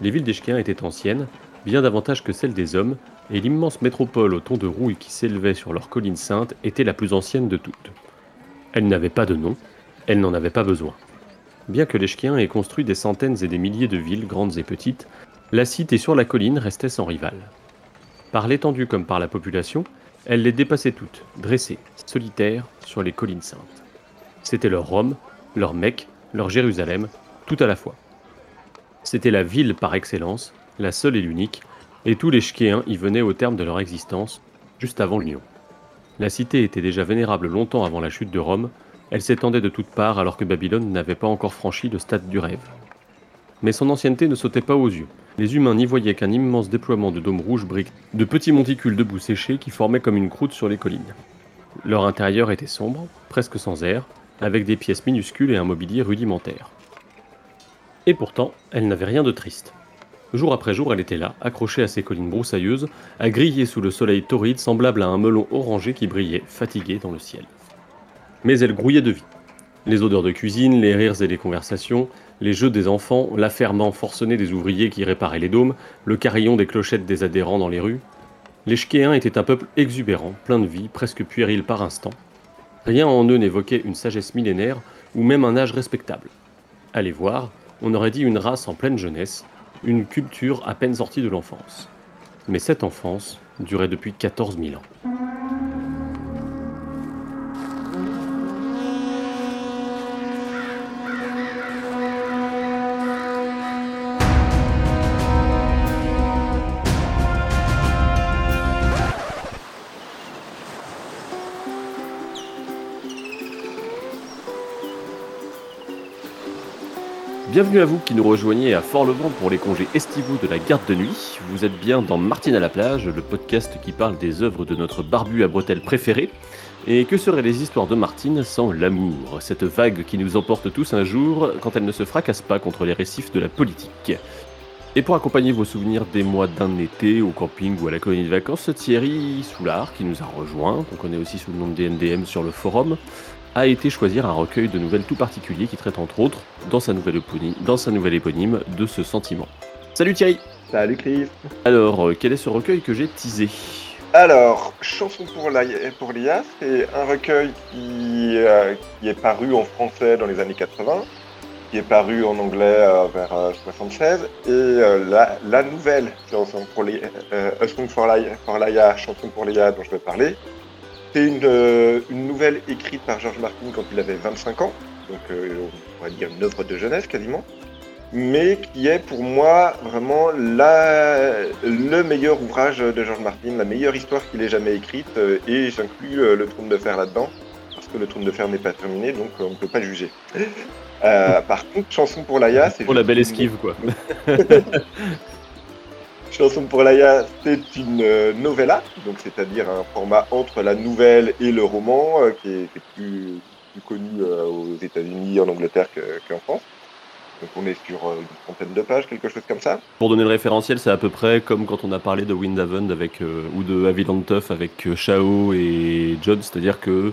Les villes d'Eschquien étaient anciennes, bien davantage que celles des hommes, et l'immense métropole au ton de rouille qui s'élevait sur leur colline sainte était la plus ancienne de toutes. Elle n'avait pas de nom, elle n'en avait pas besoin. Bien que l'Eschquien ait construit des centaines et des milliers de villes, grandes et petites, la cité sur la colline restait sans rival. Par l'étendue comme par la population, elle les dépassait toutes, dressées, solitaires, sur les collines saintes. C'était leur Rome, leur Mecque, leur Jérusalem, tout à la fois. C'était la ville par excellence, la seule et l'unique, et tous les Shkéens y venaient au terme de leur existence, juste avant l'Union. La cité était déjà vénérable longtemps avant la chute de Rome, elle s'étendait de toutes parts alors que Babylone n'avait pas encore franchi le stade du rêve. Mais son ancienneté ne sautait pas aux yeux. Les humains n'y voyaient qu'un immense déploiement de dômes rouges briques, de petits monticules de boue séchés qui formaient comme une croûte sur les collines. Leur intérieur était sombre, presque sans air, avec des pièces minuscules et un mobilier rudimentaire. Et pourtant, elle n'avait rien de triste. Jour après jour, elle était là, accrochée à ses collines broussailleuses, à griller sous le soleil torride semblable à un melon orangé qui brillait, fatigué, dans le ciel. Mais elle grouillait de vie. Les odeurs de cuisine, les rires et les conversations, les jeux des enfants, l'affairement forcené des ouvriers qui réparaient les dômes, le carillon des clochettes des adhérents dans les rues. Les Shkéens étaient un peuple exubérant, plein de vie, presque puéril par instant. Rien en eux n'évoquait une sagesse millénaire ou même un âge respectable. Allez voir, on aurait dit une race en pleine jeunesse, une culture à peine sortie de l'enfance. Mais cette enfance durait depuis 14 000 ans. Bienvenue à vous qui nous rejoignez à Fort-le-Vent pour les congés estivaux de la garde de nuit. Vous êtes bien dans Martine à la plage, le podcast qui parle des œuvres de notre barbu à bretelles préféré. Et que seraient les histoires de Martine sans l'amour, cette vague qui nous emporte tous un jour quand elle ne se fracasse pas contre les récifs de la politique et pour accompagner vos souvenirs des mois d'un été au camping ou à la colonie de vacances, Thierry Soulard, qui nous a rejoint, qu'on connaît aussi sous le nom de DNDM sur le forum, a été choisir un recueil de nouvelles tout particulier qui traite entre autres, dans sa nouvelle éponyme, dans sa nouvelle éponyme de ce sentiment. Salut Thierry. Salut Chris. Alors, euh, quel est ce recueil que j'ai teasé? Alors, Chanson pour l'IA, c'est un recueil qui, euh, qui, est paru en français dans les années 80, qui est paru en anglais euh, vers 76, et la, la, nouvelle Chanson pour l'IA, Chanson pour l'IA dont je vais parler, c'est euh, une, nouvelle écrite par George Martin quand il avait 25 ans, donc euh, on va dire une œuvre de jeunesse quasiment, mais qui est pour moi vraiment la, le meilleur ouvrage de George Martin, la meilleure histoire qu'il ait jamais écrite, euh, et j'inclus le trône de fer là-dedans, parce que le trône de fer n'est pas terminé, donc on ne peut pas juger. par contre, chanson pour Laïa, c'est pour la belle esquive, quoi. Chanson pour Laïa, c'est une euh, novella, donc c'est-à-dire un format entre la nouvelle et le roman, euh, qui, est, plus, connu euh, aux États-Unis, en Angleterre qu'en France. Donc on est sur une trentaine de pages, quelque chose comme ça. Pour donner le référentiel, c'est à peu près comme quand on a parlé de Windhaven avec, ou de Aviland Tuff avec Shao et John, c'est-à-dire que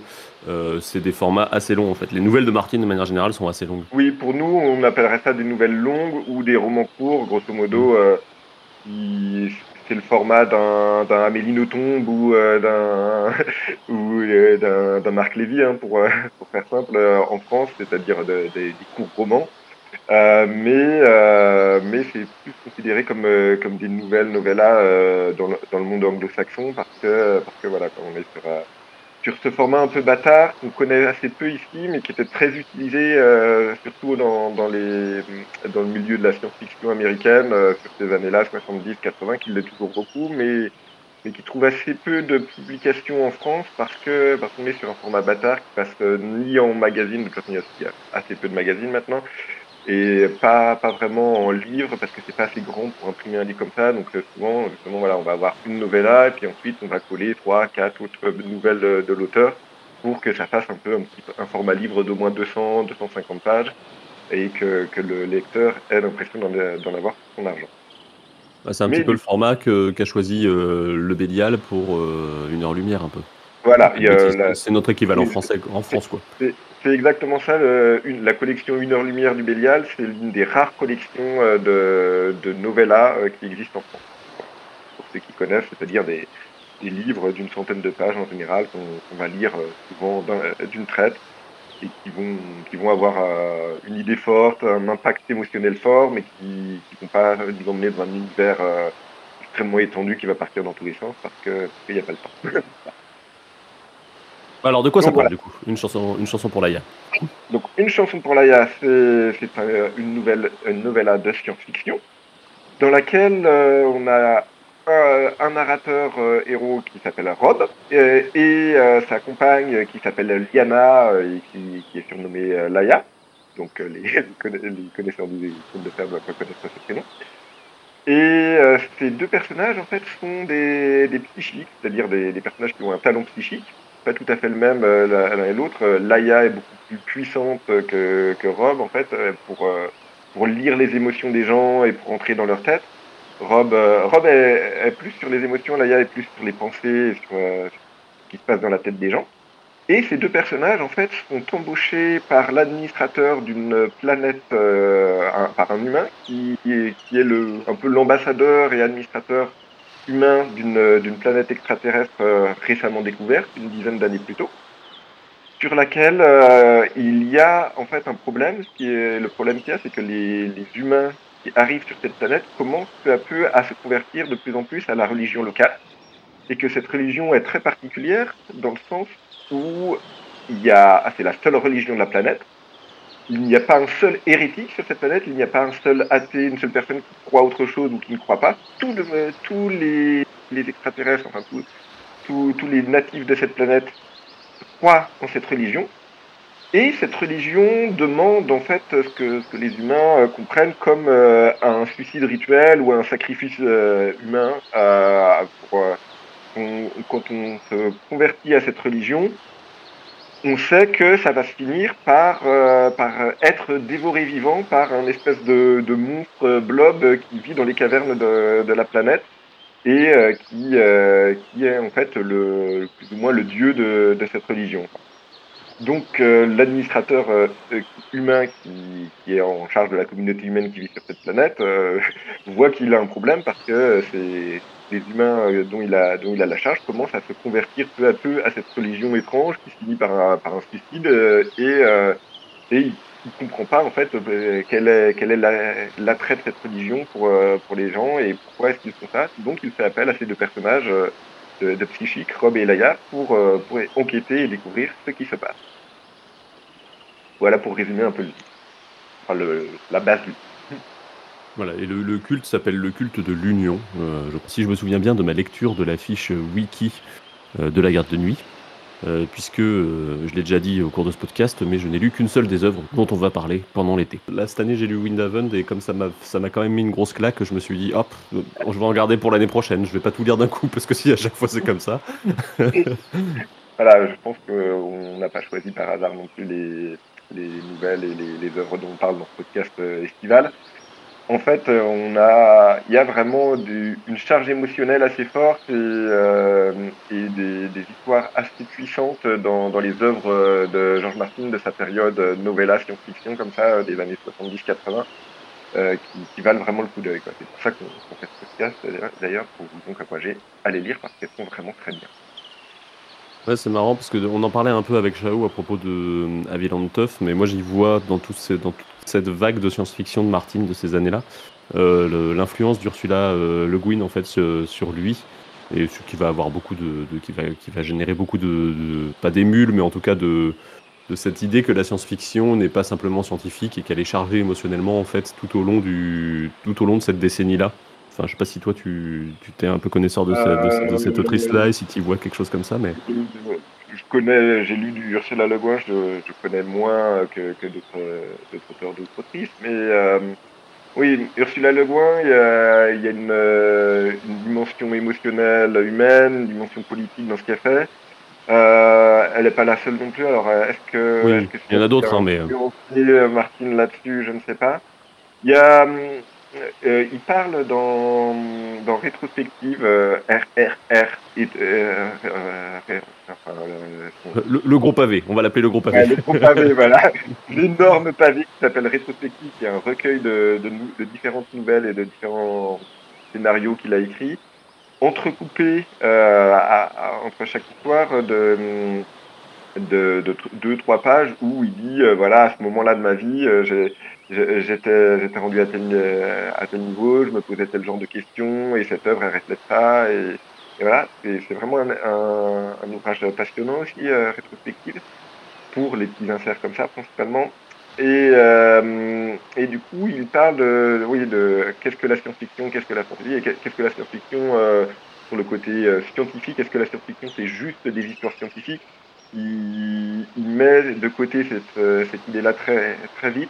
c'est des formats assez longs en fait. Les nouvelles de Martin de manière générale sont assez longues. Oui, pour nous, on appellerait ça des nouvelles longues ou des romans courts, grosso modo c'est le format d'un Amélie Nothomb ou euh, d'un euh, d'un Marc Lévy hein, pour euh, pour faire simple en France, c'est-à-dire des courts romans. mais mais c'est plus considéré comme comme des nouvelles novellas dans, le, dans le monde anglo-saxon parce que parce que voilà, quand on est sur sur ce format un peu bâtard qu'on connaît assez peu ici, mais qui était très utilisé euh, surtout dans, dans, les, dans le milieu de la science-fiction américaine euh, sur ces années-là, 70-80, qui l'est toujours beaucoup, mais, qui trouve assez peu de publications en France parce que parce qu'on est sur un format bâtard qui passe euh, ni en magazine, de toute façon il y a assez peu de magazines maintenant, et pas, pas vraiment en livre parce que c'est pas assez grand pour imprimer un livre comme ça. Donc euh, souvent, justement, voilà, on va avoir une novella et puis ensuite on va coller trois, quatre autres nouvelles de, l'auteur pour que ça fasse un peu un, petit, un format livre d'au moins 200, 250 pages et que, que le lecteur ait l'impression d'en avoir son argent. Bah, c'est un petit peu le format qu'a choisi euh, le Bélial pour euh, une heure lumière un peu. Voilà, c'est notre équivalent français en France, quoi. C'est exactement ça. la collection Une heure lumière du Bélial, c'est l'une des rares collections de, de novellas qui existent en France. Pour ceux qui connaissent, c'est-à-dire des, des livres d'une centaine de pages en général qu'on va lire souvent d'une traite et qui vont, qui vont avoir euh, une idée forte, un impact émotionnel fort, mais qui ne vont pas nous emmener dans un univers euh, extrêmement étendu qui va partir dans tous les sens parce qu'il n'y a pas le temps. Alors de quoi ça parle du coup? Une chanson, une chanson pour Laïa Donc une chanson pour Laïa, c'est une nouvelle, une nouvelle de science-fiction dans laquelle euh, on a un narrateur euh, héros qui s'appelle Rob et, euh, sa compagne qui s'appelle Liana et qui, qui, est surnommée Laia. Donc les, les, connaisseurs du film de fer doivent reconnaître ce prénom. Et ces deux personnages en fait sont des, des psychiques, c'est-à-dire des, des, personnages qui ont un talent psychique, pas tout à fait le même l'un et l'autre. Laia est beaucoup plus puissante que, que Rob en fait pour, pour lire les émotions des gens et pour entrer dans leur tête. Rob, euh, Rob est, plus sur les émotions, Laïa est plus sur les pensées, sur euh, ce qui se passe dans la tête des gens. Et ces deux personnages, en fait, sont embauchés par l'administrateur d'une planète, euh, par un humain, qui, est, qui est le, un peu l'ambassadeur et administrateur humain d'une planète extraterrestre récemment découverte, une dizaine d'années plus tôt, sur laquelle il y a en fait un problème. Qui est, le problème qu'il y a, c'est que les, les humains arrive sur cette planète commence peu à peu à se convertir de plus en plus à la religion locale. Et que cette religion est très particulière dans le sens où c'est la seule religion de la planète. Il n'y a pas un seul hérétique sur cette planète, il n'y a pas un seul athée, une seule personne qui croit autre chose ou qui ne croit pas. Tous les, extraterrestres, enfin tous, les natifs de cette planète croient en cette religion et cette religion demande en fait ce que, les humains euh, comprennent comme euh, un suicide rituel ou un sacrifice euh, humain. Quand on se convertit à cette religion, on sait que ça va se finir par, par être dévoré vivant par un espèce de, monstre blob qui vit dans les cavernes de, la planète et qui, qui est en fait le, plus ou moins le dieu de, cette religion. Donc euh, l'administrateur euh, humain qui, est en charge de la communauté humaine qui vit sur cette planète euh, voit qu'il a un problème parce que c'est les humains dont il a dont il a la charge commencent à se convertir peu à peu à cette religion étrange qui se finit par un, par un suicide et et il, il comprend pas en fait quel est est l'attrait de cette religion pour pour les gens et pourquoi est-ce qu'ils font ça donc il fait appel à ces deux personnages de, de Psychique, Rob et Laia, pour, euh, pour enquêter et découvrir ce qui se passe. Voilà pour résumer un peu le, le, la base du voilà, et le, culte s'appelle le culte de l'union. Euh, si je me souviens bien de ma lecture de la fiche wiki euh, de la garde de nuit, euh, puisque je l'ai déjà dit au cours de ce podcast, mais je n'ai lu qu'une seule des œuvres dont on va parler pendant l'été. Là, cette année, j'ai lu Windhaven, et comme ça m'a, quand même mis une grosse claque, je me suis dit, hop, je vais en garder pour l'année prochaine. Je vais pas tout lire d'un coup, parce que si à chaque fois c'est comme ça. voilà, je pense qu'on n'a pas choisi par hasard non plus les, les nouvelles et les, les œuvres dont on parle dans ce podcast estival en fait, euh, on a, il y a vraiment du, une charge émotionnelle assez forte et, euh, des, histoires assez puissantes dans, les œuvres de George Martin de sa période novella science-fiction comme ça des années 70-80 euh, qui, valent vraiment le coup d'œil. C'est pour ça qu'on fait ce podcast d'ailleurs pour vous encourager à les lire parce qu'elles sont vraiment très bien. Ouais, c'est marrant parce qu'on en parlait un peu avec Chao à propos de Aviland Tuff, mais moi j'y vois dans, tous ces, dans cette vague de science-fiction de Martin de ces années-là, euh, l'influence d'Ursula euh, Le Guin en fait sur lui et ce qui va avoir beaucoup de, qui va qui va générer beaucoup de, pas d'émules mais en tout cas de de cette idée que la science-fiction n'est pas simplement scientifique et qu'elle est chargée émotionnellement en fait tout au long du tout au long de cette décennie-là. Enfin, je sais pas si toi tu tu t'es un peu connaisseur de, de, cette autrice-là et si tu vois quelque chose comme ça, mais connais, j'ai lu du Ursula Le Guin, je, je connais moins que, que d'autres auteurs d'autres autrices, mais euh, oui, Ursula Le Guin, il y a, il y a une, euh, une, dimension émotionnelle humaine, une dimension politique dans ce qu'elle fait. Euh, elle n'est pas la seule non plus, alors est-ce que... Oui, il y en a d'autres, hein, mais... Martine là-dessus, je ne sais pas. Il y a... euh, il parle dans, dans rétrospective RRR. Et, le, gros pavé, on va l'appeler le gros pavé. le gros pavé, voilà. L'énorme pavé qui s'appelle Rétrospective, qui est un recueil de, de, de, différentes nouvelles et de différents scénarios qu'il a écrits, entrecoupés entre chaque histoire de de, de, deux, trois pages où il dit, euh, voilà, à ce moment-là de ma vie, euh, j'étais j'étais rendu à tel, euh, à tel niveau, je me posais tel genre de questions, et cette œuvre, elle reflète ça, et, et voilà, c'est vraiment un, ouvrage passionnant aussi, rétrospectif, pour les petits inserts comme ça, principalement. Et, et du coup, il parle de, oui, de qu'est-ce que la science-fiction, qu'est-ce que la fantasy, et qu'est-ce que la science-fiction sur le côté scientifique, est-ce que la science-fiction c'est juste des histoires scientifiques? Il, met de côté cette, euh, cette idée-là très, très vite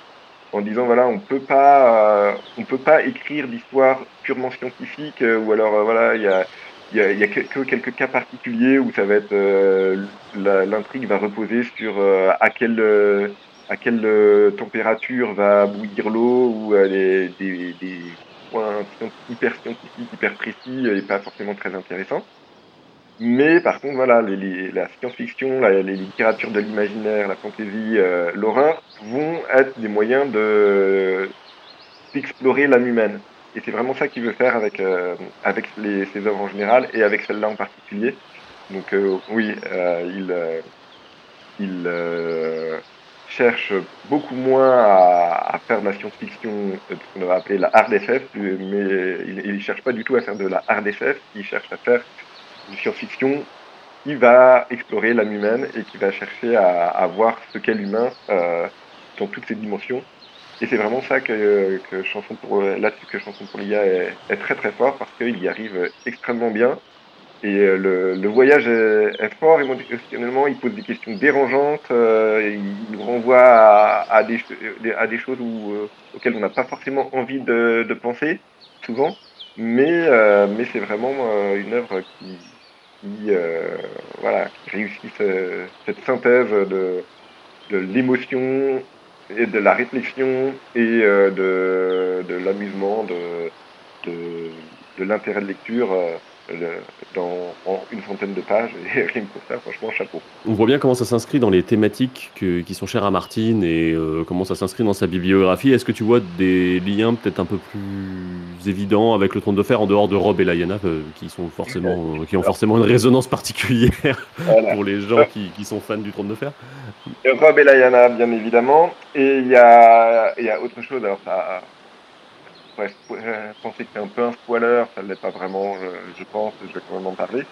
en disant voilà on peut pas euh, on peut pas écrire d'histoire purement scientifique euh, ou alors voilà il y a il y a que, quelques cas particuliers où ça va être l'intrigue va reposer sur à quelle à quelle température va bouillir l'eau ou des, des, des points hyper scientifiques hyper précis et pas forcément très intéressants mais par contre, voilà, la science-fiction, les littératures de l'imaginaire, la fantasy, euh, l'horreur vont être des moyens de d'explorer l'âme humaine. Et c'est vraiment ça qu'il veut faire avec euh, avec les, ses œuvres en général et avec celle-là en particulier. Donc euh, oui, euh, il euh, il cherche beaucoup moins à, faire de la science-fiction, ce qu'on va appeler la hard SF, mais il, il cherche pas du tout à faire de la hard SF. Il cherche à faire une science-fiction qui va explorer l'âme humaine et qui va chercher à, à voir ce qu'est l'humain euh, dans toutes ses dimensions. Et c'est vraiment ça que, que Chanson pour là-dessus que Chanson pour l'IA est, est, très très fort parce qu'il y arrive extrêmement bien. Et euh, le, le voyage est, est, fort émotionnellement, il pose des questions dérangeantes, euh, il nous renvoie à, à, des, à des choses où, euh, auxquelles on n'a pas forcément envie de, de penser, souvent. Mais, euh, mais c'est vraiment euh, une œuvre qui, qui, euh, voilà, qui réussit ce, cette synthèse de, l'émotion et de la réflexion et euh, de, l'amusement, de, l'intérêt de lecture. Dans en une centaine de pages et rien que pour ça, franchement, chapeau. On voit bien comment ça s'inscrit dans les thématiques que, qui sont chères à Martine et euh, comment ça s'inscrit dans sa bibliographie. Est-ce que tu vois des liens peut-être un peu plus évidents avec le Trône de Fer en dehors de Rob et Lyanna euh, qui sont forcément, euh, qui ont forcément une résonance particulière voilà. pour les gens qui, qui, sont fans du Trône de Fer? Rob et Lyanna, bien évidemment. Et il y a, y a autre chose. Alors ça pourrais euh, penser que c'est un peu un spoiler, ça ne l'est pas vraiment, je, pense, je vais quand même en parler.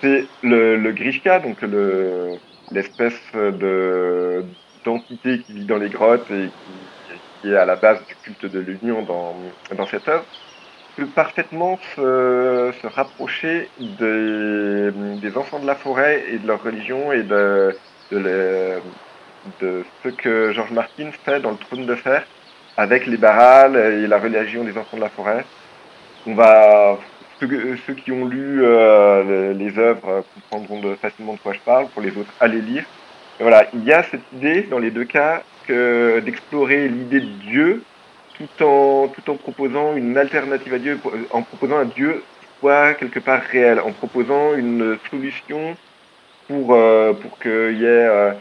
C'est le, Grishka, donc le, l'espèce de, d'entité qui vit dans les grottes et qui, est à la base du culte de l'union dans, cette œuvre, peut parfaitement se, rapprocher des, enfants de la forêt et de leur religion et de, de ce que George Martin fait dans le trône de fer avec les barrales et la religion des enfants de la forêt. On va ceux, qui ont lu euh, les, œuvres comprendront facilement de quoi je parle. Pour les autres, allez lire. Et voilà, il y a cette idée dans les deux cas que d'explorer l'idée de Dieu tout en tout en proposant une alternative à Dieu, en proposant un Dieu soit quelque part réel, en proposant une solution pour euh, pour qu'il y ait euh,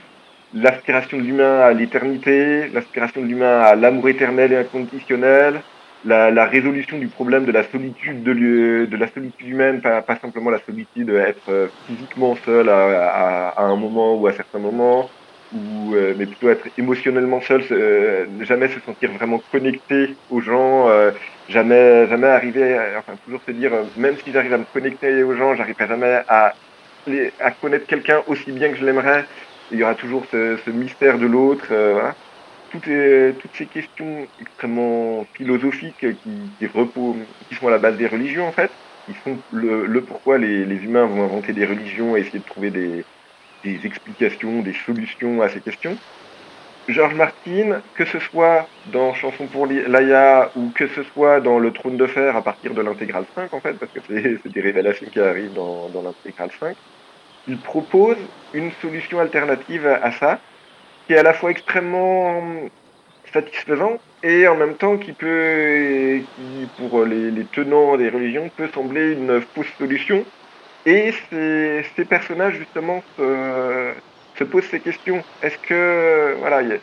l'aspiration de l'humain à l'éternité, l'aspiration de l'humain à l'amour éternel et inconditionnel, la, résolution du problème de la solitude de, de la solitude humaine, pas, simplement la solitude être euh, physiquement seul à, un moment ou à certains moments, ou euh, mais plutôt être émotionnellement seul, euh, jamais se sentir vraiment connecté aux gens, euh, jamais jamais arriver, enfin toujours se dire même si j'arrive à me connecter aux gens, j'arriverai jamais à à connaître quelqu'un aussi bien que je l'aimerais il y aura toujours ce, mystère de l'autre. Euh, toutes, ces questions extrêmement philosophiques qui, qui, sont à la base des religions, en fait, qui sont le, pourquoi les, humains vont inventer des religions et essayer de trouver des, explications, des solutions à ces questions. George Martin, que ce soit dans Chanson pour Laïa ou que ce soit dans Le Trône de Fer à partir de l'intégrale 5, en fait, parce que c'est des révélations qui arrivent dans l'intégrale 5, il propose une solution alternative à ça, qui est à la fois extrêmement satisfaisant et en même temps qui peut, qui pour les, tenants des religions peut sembler une fausse solution. Et ces, personnages justement se, se posent ces questions. Est-ce que voilà, il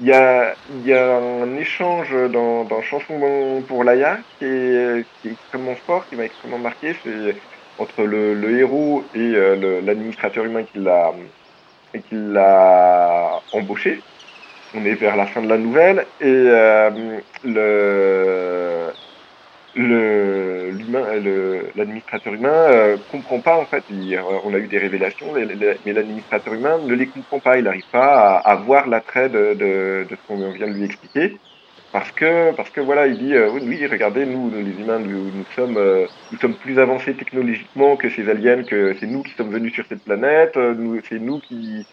y a, y a, un échange dans, dans Chanson pour Laïa qui est, qui est extrêmement fort, qui m'a extrêmement marqué. C'est entre le, le, héros et euh, l'administrateur humain qui l'a qui l'a embauché on est vers la fin de la nouvelle et euh, le l'administrateur humain euh, comprend pas en fait. Il, on a eu des révélations, mais l'administrateur humain ne les comprend pas. Il n'arrive pas à, à, voir l'attrait de, de, de, ce qu'on vient de lui expliquer. Parce que, parce que voilà, il dit, euh, oui, regardez, nous, les humains, nous, sommes, euh, nous sommes plus avancés technologiquement que ces aliens, que c'est nous qui sommes venus sur cette planète, nous, c'est nous qui,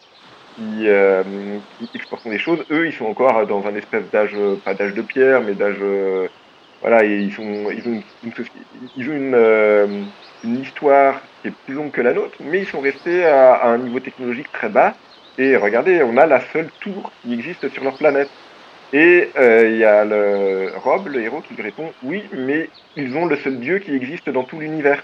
euh, exportent des choses, eux, ils sont encore dans un espèce d'âge, pas d'âge de pierre, mais d'âge, euh, voilà, et ils sont, ils ont une, ils ont une, euh, histoire qui est plus longue que la nôtre, mais ils sont restés à, un niveau technologique très bas. Et regardez, on a la seule tour qui existe sur leur planète. Et euh, il y a le Rob, le héros, qui lui répond oui, mais ils ont le seul dieu qui existe dans tout l'univers.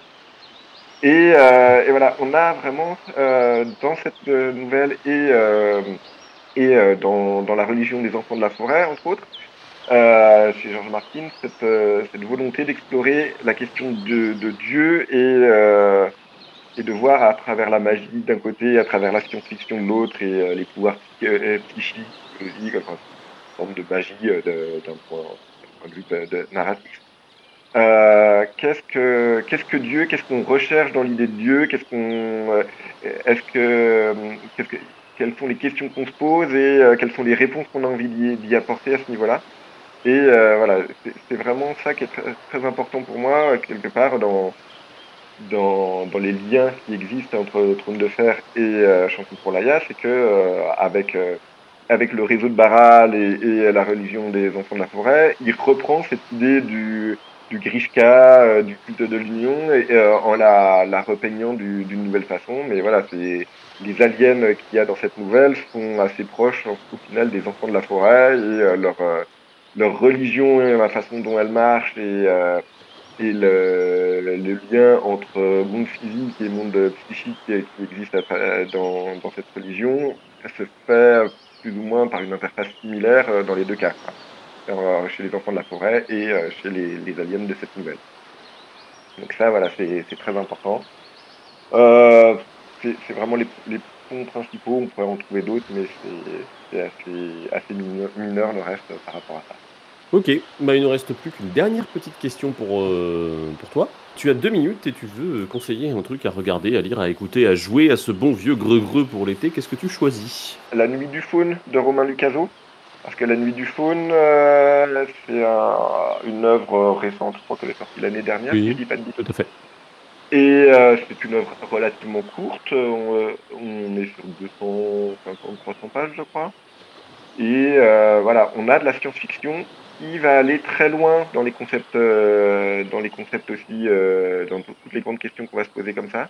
Et, euh, et, voilà, on a vraiment euh, dans cette nouvelle et, et dans, dans, la religion des enfants de la forêt, entre autres, chez George Martin, cette, volonté d'explorer la question de, de Dieu et, et de voir à travers la magie d'un côté, à travers la science-fiction de l'autre et les pouvoirs psychiques, une forme de magie d'un point, de vue narratif. Euh, qu'est-ce que qu'est-ce que Dieu Qu'est-ce qu'on recherche dans l'idée de Dieu? Qu'est-ce qu'on euh, est-ce que, qu'est-ce que quelles sont les questions qu'on se pose et euh, quelles sont les réponses qu'on a envie d'y apporter à ce niveau-là? Et euh, voilà, c'est vraiment ça qui est très, important pour moi quelque part dans dans, dans les liens qui existent entre Trône de Fer et euh, Chanson pour l'Aya, c'est que euh, avec avec le réseau de Baral et, et, la religion des enfants de la forêt, il reprend cette idée du du Grishka, euh, du culte de l'union, euh, en la, repeignant d'une du, nouvelle façon. Mais voilà, c'est les aliens qu'il y a dans cette nouvelle sont assez proches au final des enfants de la forêt et euh, leur religion et la façon dont elle marche et et le, lien entre monde physique et monde psychique qui existe dans, cette religion se fait plus ou moins par une interface similaire dans les deux cas euh, chez les enfants de la forêt et euh, chez les, aliens de cette nouvelle. Donc ça, voilà, c'est très important. Euh, c'est vraiment les, les, ponts principaux, on pourrait en trouver d'autres, mais c'est assez, mineur, le reste par rapport à ça. Ok, bah, il ne reste plus qu'une dernière petite question pour, euh, pour toi. Tu as deux minutes et tu veux conseiller un truc à regarder, à lire, à écouter, à jouer à ce bon vieux greux-greux pour l'été. Qu'est-ce que tu choisis? La nuit du faune de Romain Lucaso. Parce que La Nuit du Faune, euh, c'est un, une œuvre récente, je crois qu'elle est sortie l'année dernière, oui, si je dis pas de tout à fait. Et euh, c'est une œuvre relativement courte, on, on est sur 250-300 pages, je crois. Et euh, voilà, on a de la science-fiction qui va aller très loin dans les concepts, euh, dans les concepts aussi, euh, dans toutes les grandes questions qu'on va se poser comme ça,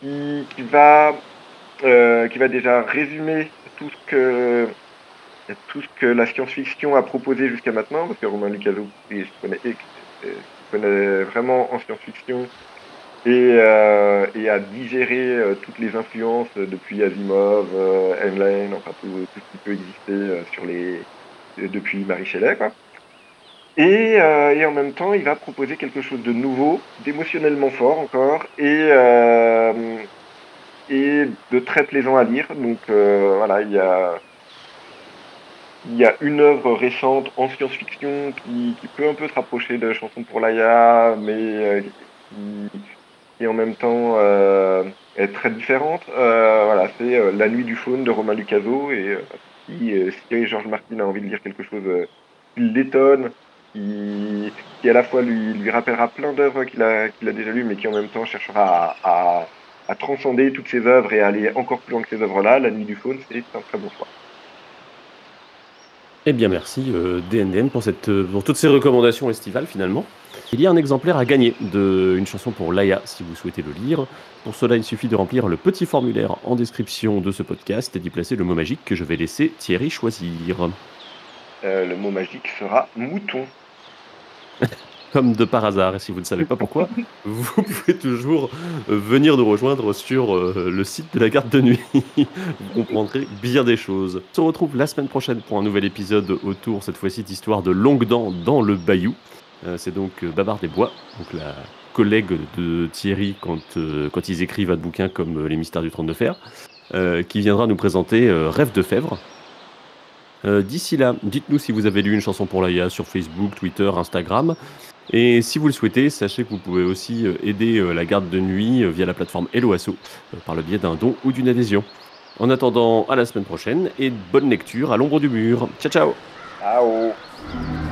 qui, va, euh, qui va déjà résumer tout ce que tout ce que la science-fiction a proposé jusqu'à maintenant, parce que Romain Lucaso se connaît, vraiment en science-fiction et, et, a digéré toutes les influences depuis Asimov, Heinlein, enfin tout, ce qui peut exister sur les depuis Marie Shelley, quoi. Et, euh, et, en même temps, il va proposer quelque chose de nouveau, d'émotionnellement fort encore, et, et de très plaisant à lire. Donc voilà, il y a une œuvre récente en science-fiction qui, peut un peu se rapprocher de Chanson pour Laïa, mais euh, qui, en même temps euh, est très différente. Euh, voilà, c'est euh, La Nuit du Faune de Romain Lucaso. Et euh, si, si Georges Martin a envie de lire quelque chose qui l'étonne, qui, à la fois lui, rappellera plein d'œuvres qu'il a, déjà lues, mais qui en même temps cherchera à, transcender toutes ces œuvres et à aller encore plus loin que ces œuvres-là, La Nuit du Faune, c'est un très bon choix. Eh bien merci euh, DNDN pour, cette, pour toutes ces recommandations estivales finalement. Il y a un exemplaire à gagner d'une chanson pour Laïa si vous souhaitez le lire. Pour cela, il suffit de remplir le petit formulaire en description de ce podcast et d'y placer le mot magique que je vais laisser Thierry choisir. euh, le mot magique sera mouton. Comme de par hasard, et si vous ne savez pas pourquoi, vous pouvez toujours euh, venir nous rejoindre sur euh, le site de la garde de nuit. vous comprendrez bien des choses. On se retrouve la semaine prochaine pour un nouvel épisode autour, cette fois-ci, d'histoire de longue dents dans le bayou. Euh, C'est donc Babar des Bois, donc la collègue de Thierry quand, quand ils écrivent un bouquin comme Les Mystères du Trône de Fer, qui viendra nous présenter Rêve de Fèvre. Euh, D'ici là, dites-nous si vous avez lu une chanson pour l'AIA sur Facebook, Twitter, Instagram. Et si vous le souhaitez, sachez que vous pouvez aussi euh, aider euh, la garde de nuit via la plateforme Helloasso euh, par le biais d'un don ou d'une adhésion. En attendant, à la semaine prochaine et bonne lecture à l'ombre du mur. Ciao ciao Ciao